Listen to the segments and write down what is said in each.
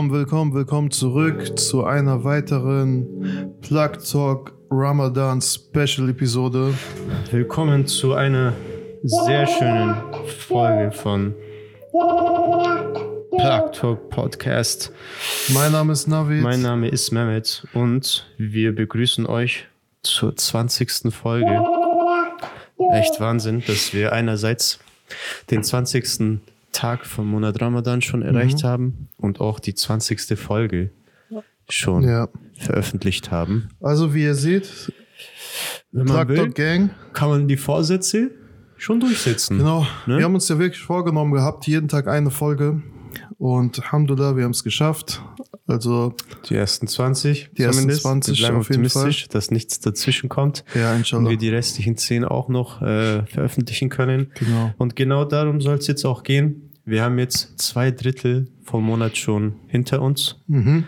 Willkommen, willkommen, willkommen zurück zu einer weiteren Plug Talk Ramadan Special Episode. Willkommen zu einer sehr schönen Folge von Plug Talk Podcast. Mein Name ist Navid. Mein Name ist Mehmet und wir begrüßen euch zur 20. Folge. Echt Wahnsinn, dass wir einerseits den 20. Tag vom Monat Ramadan schon erreicht Mhm. haben und auch die 20. Folge schon Ja. veröffentlicht haben. Also wie ihr seht, Wenn man Plug will, Gang. kann man die Vorsätze schon durchsetzen. Genau. Ne? Wir haben uns ja wirklich vorgenommen gehabt, jeden Tag eine Folge. Und Alhamdulillah, wir haben es geschafft. Also, Die ersten 20. Die ersten zumindest. 20 Wir bleiben auf optimistisch, dass nichts dazwischen kommt ja, und inshallah. wir die restlichen 10 auch noch äh, veröffentlichen können. Genau. Und genau darum soll es jetzt auch gehen. Wir haben jetzt zwei Drittel vom Monat schon hinter uns. Mhm.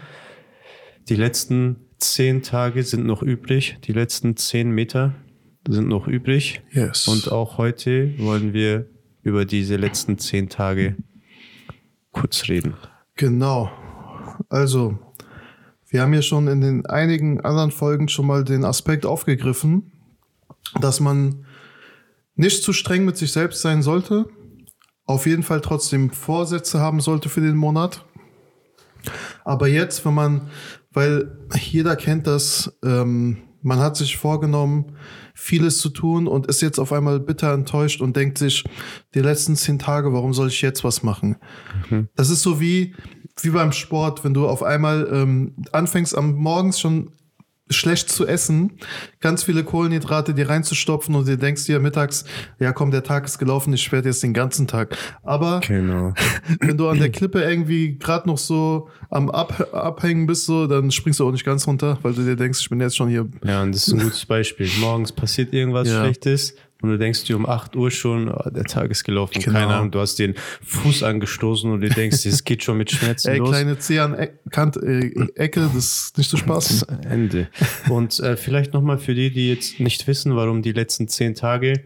Die letzten 10 Tage sind noch übrig. Die letzten 10 Meter sind noch übrig. Yes. Und auch heute wollen wir über diese letzten 10 Tage kurz reden. Genau. Also, wir haben ja schon in den einigen anderen Folgen schon mal den Aspekt aufgegriffen, dass man nicht zu streng mit sich selbst sein sollte, auf jeden Fall trotzdem Vorsätze haben sollte für den Monat. Aber jetzt, wenn man, weil jeder kennt das, ähm, man hat sich vorgenommen, vieles zu tun und ist jetzt auf einmal bitter enttäuscht und denkt sich, die letzten zehn Tage, warum soll ich jetzt was machen? Das ist so wie, wie beim Sport, wenn du auf einmal ähm, anfängst am Morgens schon schlecht zu essen, ganz viele Kohlenhydrate dir reinzustopfen und dir denkst dir mittags, ja komm, der Tag ist gelaufen, ich werde jetzt den ganzen Tag. Aber Genau. wenn du an der Klippe irgendwie gerade noch so am Ab Abhängen bist, so, dann springst du auch nicht ganz runter, weil du dir denkst, ich bin jetzt schon hier. Ja, und das ist ein gutes Beispiel. Morgens passiert irgendwas Ja. Schlechtes und du denkst dir um 8 Uhr schon, oh, der Tag ist gelaufen. Genau. Keine Ahnung, du hast den Fuß angestoßen und du denkst, es geht schon mit Schmerzen Ey, los. kleine Zeh an e Kant, äh, Ecke, das ist nicht so Spaß. Ende. Und äh, vielleicht nochmal für die, die jetzt nicht wissen, warum die letzten zehn Tage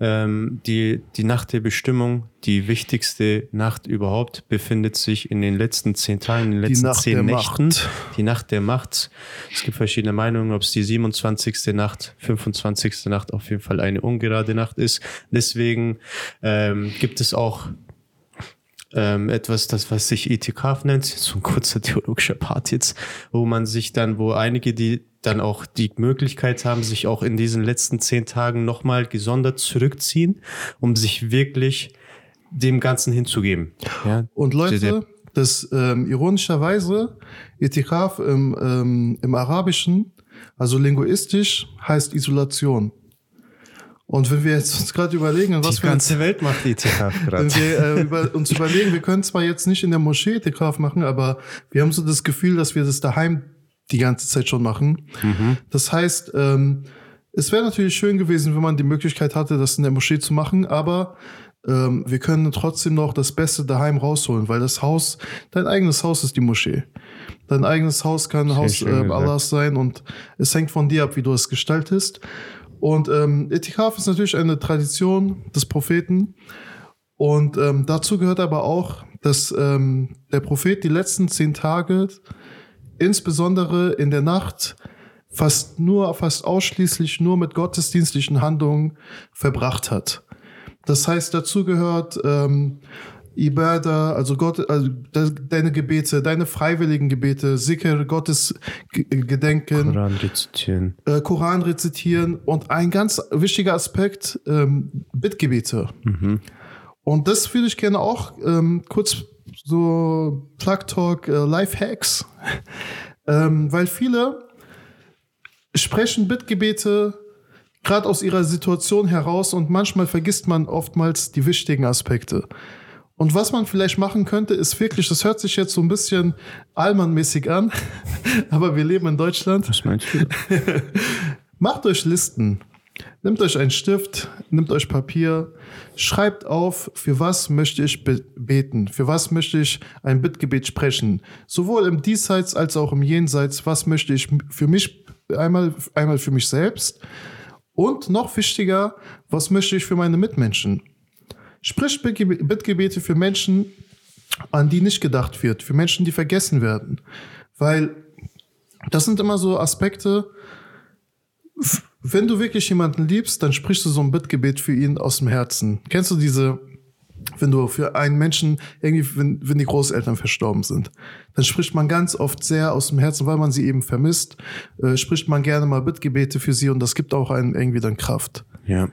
ähm, die, die Nacht der Bestimmung, die wichtigste Nacht überhaupt, befindet sich in den letzten zehn Tagen, in den letzten zehn Nächten. Macht. Die Nacht der Macht. Es gibt verschiedene Meinungen, ob es die 27. Nacht, 25. Nacht auf jeden Fall eine ungerade Nacht ist. Deswegen ähm, gibt es auch ähm, etwas, das was sich Itikaf nennt, so ein kurzer theologischer Part jetzt, wo man sich dann, wo einige, die dann auch die Möglichkeit haben, sich auch in diesen letzten zehn Tagen nochmal gesondert zurückziehen, um sich wirklich dem Ganzen hinzugeben. Ja, Und Leute, das ähm, ironischerweise, Itikaf im, ähm, im Arabischen, also linguistisch, heißt Isolation. Und wenn wir jetzt uns gerade überlegen, was die für ganze Welt macht Itikaf wenn gerade. wir äh, über, uns überlegen, wir können zwar jetzt nicht in der Moschee Itikaf machen, aber wir haben so das Gefühl, dass wir das daheim die ganze Zeit schon machen. Das heißt, ähm, es wäre natürlich schön gewesen, wenn man die Möglichkeit hatte, das in der Moschee zu machen, aber ähm, wir können trotzdem noch das Beste daheim rausholen, weil das Haus, dein eigenes Haus ist die Moschee. Dein eigenes Haus kann Haus schön ähm, gesagt. Allahs sein und es hängt von dir ab, wie du es gestaltest. Und ähm, Itikaf ist natürlich eine Tradition des Propheten. Und ähm, dazu gehört aber auch, dass ähm, der Prophet die letzten zehn Tage, insbesondere in der Nacht, fast nur, fast ausschließlich nur mit gottesdienstlichen Handlungen verbracht hat. Das heißt, dazu gehört ähm, Ibadah, also Gott, also de, deine Gebete, deine freiwilligen Gebete, Sikr, Gottes Gedenken, Koran rezitieren. äh, Koran rezitieren und ein ganz wichtiger Aspekt, ähm, Bittgebete. Mhm. Und das würde ich gerne auch ähm, kurz so Plug Talk, äh, Life Hacks, ähm, weil viele sprechen Bittgebete gerade aus ihrer Situation heraus und manchmal vergisst man oftmals die wichtigen Aspekte. Und was man vielleicht machen könnte, ist wirklich, das hört sich jetzt so ein bisschen Allmann-mäßig an, aber wir leben in Deutschland. Was meinst du? Macht euch Listen. Nehmt euch einen Stift, nehmt euch Papier, schreibt auf, für was möchte ich be- beten, für was möchte ich ein Bittgebet sprechen. Sowohl im Diesseits als auch im Jenseits, was möchte ich für mich, einmal, einmal für mich selbst und noch wichtiger, was möchte ich für meine Mitmenschen. Sprich Bittgebe- Bittgebete für Menschen, an die nicht gedacht wird, für Menschen, die vergessen werden. Weil das sind immer so Aspekte, wenn du wirklich jemanden liebst, dann sprichst du so ein Bittgebet für ihn aus dem Herzen. Kennst du diese wenn du für einen Menschen irgendwie, wenn, wenn die Großeltern verstorben sind, dann spricht man ganz oft sehr aus dem Herzen, weil man sie eben vermisst, äh, spricht man gerne mal Bittgebete für sie und das gibt auch einem irgendwie dann Kraft. Ja.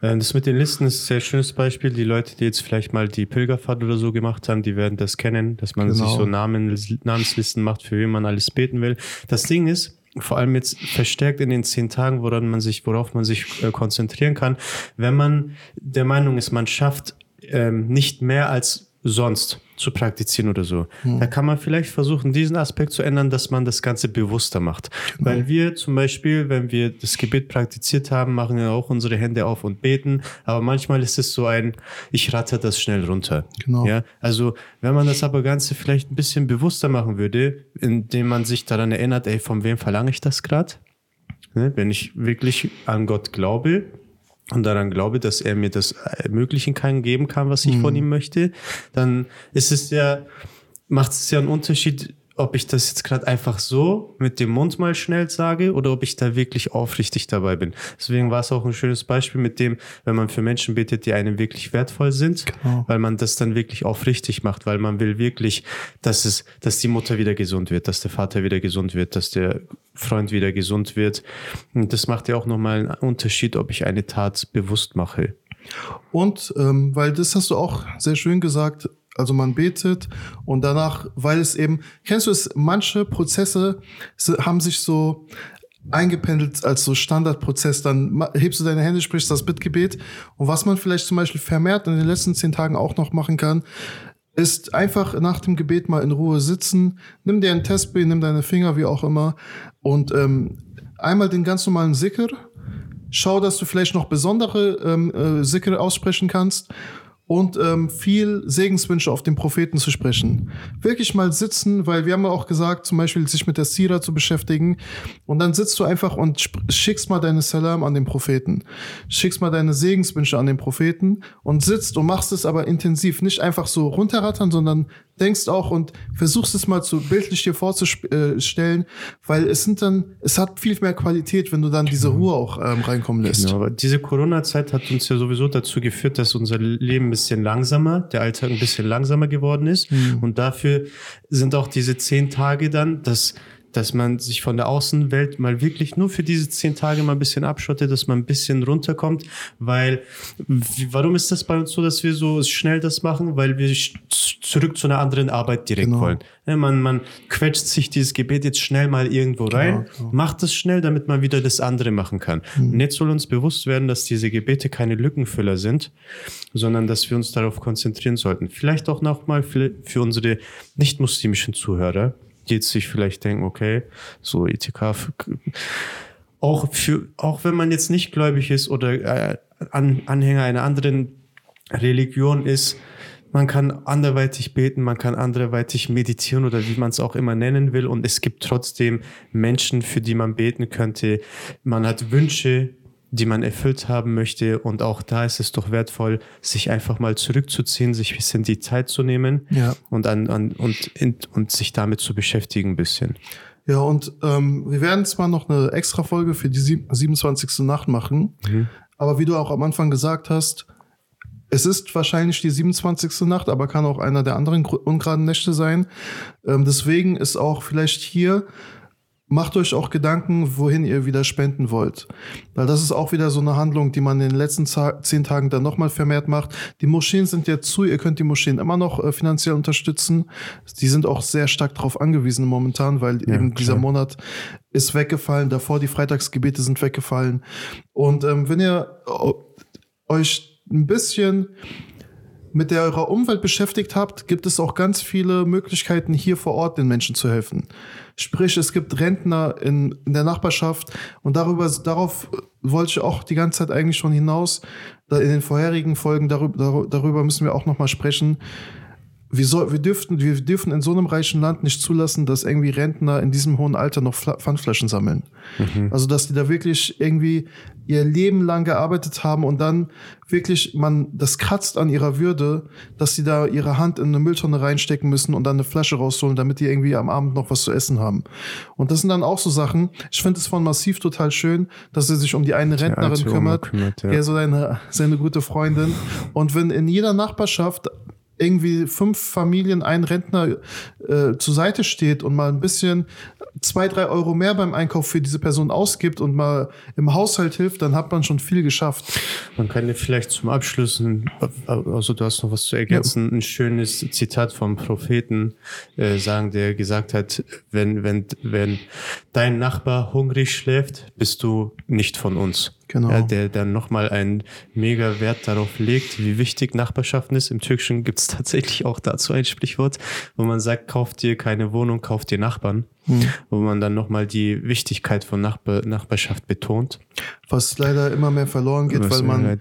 Äh, das mit den Listen ist ein sehr schönes Beispiel. Die Leute, die jetzt vielleicht mal die Pilgerfahrt oder so gemacht haben, die werden das kennen, dass man genau. sich so Namen, Namenslisten macht, für wen man alles beten will. Das Ding ist, vor allem jetzt verstärkt in den zehn Tagen, woran man sich, worauf man sich äh, konzentrieren kann, wenn man der Meinung ist, man schafft ähm, nicht mehr als sonst zu praktizieren oder so. Hm. Da kann man vielleicht versuchen, diesen Aspekt zu ändern, dass man das Ganze bewusster macht. Genau. Weil wir zum Beispiel, wenn wir das Gebet praktiziert haben, machen wir auch unsere Hände auf und beten. Aber manchmal ist es so ein, ich ratte das schnell runter. Genau. Ja, also wenn man das aber Ganze vielleicht ein bisschen bewusster machen würde, indem man sich daran erinnert, ey, von wem verlange ich das gerade? Ne? Wenn ich wirklich an Gott glaube, und daran glaube, dass er mir das ermöglichen kann, geben kann, was ich mhm. von ihm möchte, dann ist es ja, macht es ja einen Unterschied, ob ich das jetzt gerade einfach so mit dem Mund mal schnell sage oder ob ich da wirklich aufrichtig dabei bin. Deswegen war es auch ein schönes Beispiel mit dem, wenn man für Menschen betet, die einem wirklich wertvoll sind, genau. weil man das dann wirklich aufrichtig macht, weil man will wirklich, dass es, dass die Mutter wieder gesund wird, dass der Vater wieder gesund wird, dass der Freund wieder gesund wird. Und das macht ja auch nochmal einen Unterschied, ob ich eine Tat bewusst mache. Und ähm, weil das hast du auch sehr schön gesagt, also man betet und danach, weil es eben, kennst du es, manche Prozesse haben sich so eingependelt als so Standardprozess, dann hebst du deine Hände, sprichst das Bittgebet. Und was man vielleicht zum Beispiel vermehrt in den letzten zehn Tagen auch noch machen kann, ist einfach nach dem Gebet mal in Ruhe sitzen, nimm dir ein Testbild, nimm deine Finger, wie auch immer. Und ähm, einmal den ganz normalen Sicker, schau, dass du vielleicht noch besondere ähm, äh, Sicker aussprechen kannst und ähm, viel Segenswünsche auf den Propheten zu sprechen. Wirklich mal sitzen, weil wir haben ja auch gesagt, zum Beispiel sich mit der Sira zu beschäftigen. Und dann sitzt du einfach und schickst mal deine Salam an den Propheten, schickst mal deine Segenswünsche an den Propheten und sitzt und machst es aber intensiv, nicht einfach so runterrattern, sondern denkst auch und versuchst es mal zu bildlich dir vorzustellen, weil es sind dann, es hat viel mehr Qualität, wenn du dann diese genau. Ruhe auch ähm, reinkommen lässt. Genau, aber diese Corona-Zeit hat uns ja sowieso dazu geführt, dass unser Leben ein bisschen langsamer, der Alltag ein bisschen langsamer geworden ist. Mhm. Und dafür sind auch diese zehn Tage dann, dass dass man sich von der Außenwelt mal wirklich nur für diese zehn Tage mal ein bisschen abschottet, dass man ein bisschen runterkommt, weil warum ist das bei uns so, dass wir so schnell das machen? Weil wir zurück zu einer anderen Arbeit direkt genau. wollen. man, man quetscht sich dieses Gebet jetzt schnell mal irgendwo genau, rein, genau, genau. macht es schnell, damit man wieder das andere machen kann. Mhm. Und jetzt soll uns bewusst werden, dass diese Gebete keine Lückenfüller sind, sondern dass wir uns darauf konzentrieren sollten. Vielleicht auch nochmal für, für unsere nicht-muslimischen Zuhörer jetzt sich vielleicht denken, okay, so ETK, auch für, auch wenn man jetzt nicht gläubig ist oder äh, An, Anhänger einer anderen Religion ist, man kann anderweitig beten, man kann anderweitig meditieren oder wie man es auch immer nennen will. Und es gibt trotzdem Menschen, für die man beten könnte. Man hat Wünsche, die man erfüllt haben möchte. Und auch da ist es doch wertvoll, sich einfach mal zurückzuziehen, sich ein bisschen die Zeit zu nehmen ja. und, an, an, und, in, und sich damit zu beschäftigen ein bisschen. Ja, und ähm, wir werden zwar noch eine extra Folge für die 27. Nacht machen, mhm. aber wie du auch am Anfang gesagt hast, es ist wahrscheinlich die 27. Nacht, aber kann auch einer der anderen ungeraden Nächte sein. Ähm, deswegen ist auch vielleicht hier macht euch auch Gedanken, wohin ihr wieder spenden wollt. Weil das ist auch wieder so eine Handlung, die man in den letzten zehn Tagen dann nochmal vermehrt macht. Die Moscheen sind jetzt zu, ihr könnt die Moscheen immer noch äh, finanziell unterstützen. Die sind auch sehr stark darauf angewiesen momentan, weil ja, eben klar. dieser Monat ist weggefallen. Davor die Freitagsgebete sind weggefallen. Und ähm, wenn ihr äh, euch ein bisschen mit der eurer Umwelt beschäftigt habt, gibt es auch ganz viele Möglichkeiten, hier vor Ort den Menschen zu helfen. Sprich, es gibt Rentner in, in der Nachbarschaft und darüber, darauf wollte ich auch die ganze Zeit eigentlich schon hinaus. In den vorherigen Folgen darüber, darüber müssen wir auch nochmal sprechen. Wir, soll, wir, dürften, wir dürfen in so einem reichen Land nicht zulassen, dass irgendwie Rentner in diesem hohen Alter noch Fla Pfandflaschen sammeln. Mhm. Also, dass die da wirklich irgendwie ihr Leben lang gearbeitet haben und dann wirklich man das kratzt an ihrer Würde, dass sie da ihre Hand in eine Mülltonne reinstecken müssen und dann eine Flasche rausholen, damit die irgendwie am Abend noch was zu essen haben. Und das sind dann auch so Sachen. Ich finde es von Massiv total schön, dass er sich um die eine Rentnerin kümmert, kümmert ja. so seine, seine gute Freundin. Und wenn in jeder Nachbarschaft irgendwie fünf Familien, ein Rentner äh, zur Seite steht und mal ein bisschen zwei, drei Euro mehr beim Einkauf für diese Person ausgibt und mal im Haushalt hilft, dann hat man schon viel geschafft. Man kann dir vielleicht zum Abschluss, also du hast noch was zu ergänzen, ja. ein schönes Zitat vom Propheten äh, sagen, der gesagt hat, wenn, wenn, wenn dein Nachbar hungrig schläft, bist du nicht von uns. Genau. Ja, der dann nochmal einen mega Wert darauf legt, wie wichtig Nachbarschaften ist. Im Türkischen gibt es tatsächlich auch dazu ein Sprichwort, wo man sagt, kauft dir keine Wohnung, kauft dir Nachbarn. Hm. Wo man dann nochmal die Wichtigkeit von Nachbar Nachbarschaft betont. Was leider immer mehr verloren geht, Was weil man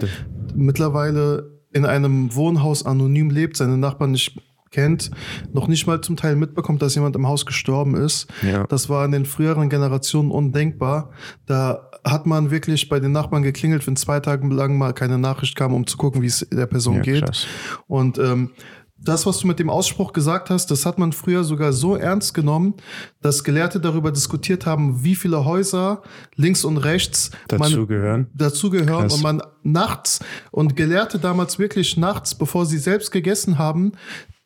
mittlerweile in einem Wohnhaus anonym lebt, seine Nachbarn nicht kennt, noch nicht mal zum Teil mitbekommt, dass jemand im Haus gestorben ist. Ja. Das war in den früheren Generationen undenkbar. Da hat man wirklich bei den Nachbarn geklingelt, wenn zwei Tage lang mal keine Nachricht kam, um zu gucken, wie es der Person ja, geht. Krass. Und ähm, das, was du mit dem Ausspruch gesagt hast, das hat man früher sogar so ernst genommen, dass Gelehrte darüber diskutiert haben, wie viele Häuser links und rechts dazugehören. Dazugehören und man nachts und Gelehrte damals wirklich nachts, bevor sie selbst gegessen haben,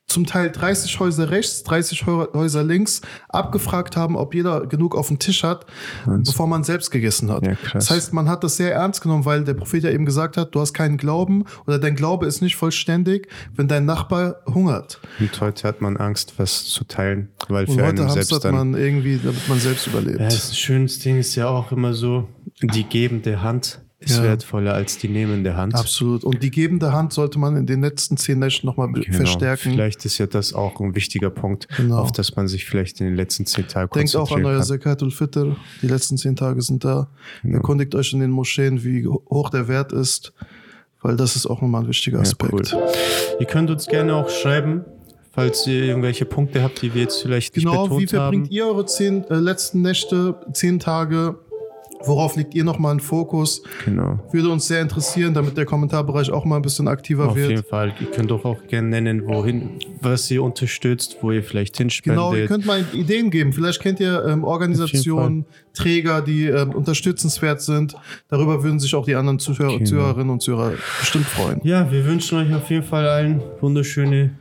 zum Teil 30 Häuser rechts, 30 Häuser links abgefragt haben, ob jeder genug auf dem Tisch hat, Wahnsinn. bevor man selbst gegessen hat. Ja, das heißt, man hat das sehr ernst genommen, weil der Prophet ja eben gesagt hat, du hast keinen Glauben oder dein Glaube ist nicht vollständig, wenn dein Nachbar hungert. Und heute hat man Angst, was zu teilen, weil für Und einen selbst dann, man irgendwie, damit man selbst überlebt. Ja, das schönste Ding ist ja auch immer so, die gebende Hand ist ja. wertvoller als die nehmende Hand. Absolut. Und die gebende Hand sollte man in den letzten zehn Nächten nochmal genau. verstärken. Vielleicht ist ja das auch ein wichtiger Punkt, genau. auf das man sich vielleicht in den letzten zehn Tagen Denkt auch an euer Zakatul Fitr. Die letzten zehn Tage sind da. Genau. Erkundigt euch in den Moscheen, wie hoch der Wert ist, weil das ist auch nochmal ein wichtiger Aspekt. Ja, cool. Ihr könnt uns gerne auch schreiben, falls ihr irgendwelche Punkte habt, die wir jetzt vielleicht genau, nicht betont haben. Genau, wie verbringt ihr eure zehn, äh, letzten Nächte, zehn Tage? Worauf legt ihr nochmal einen Fokus? Genau. Würde uns sehr interessieren, damit der Kommentarbereich auch mal ein bisschen aktiver Auf wird. Auf jeden Fall. Ihr könnt doch auch gerne nennen, wohin, was ihr unterstützt, wo ihr vielleicht hinspendet. Genau, ihr könnt mal Ideen geben. Vielleicht kennt ihr ähm, Organisationen, Träger, die ähm, unterstützenswert sind. Darüber würden sich auch die anderen Zuhörer, genau. Zuhörerinnen und Zuhörer bestimmt freuen. Ja, wir wünschen euch auf jeden Fall allen wunderschöne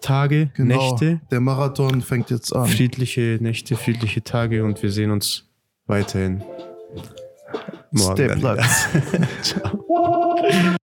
Tage, genau. Nächte. Der Marathon fängt jetzt an. Friedliche Nächte, friedliche Tage und wir sehen uns weiterhin. Stay. Ciao.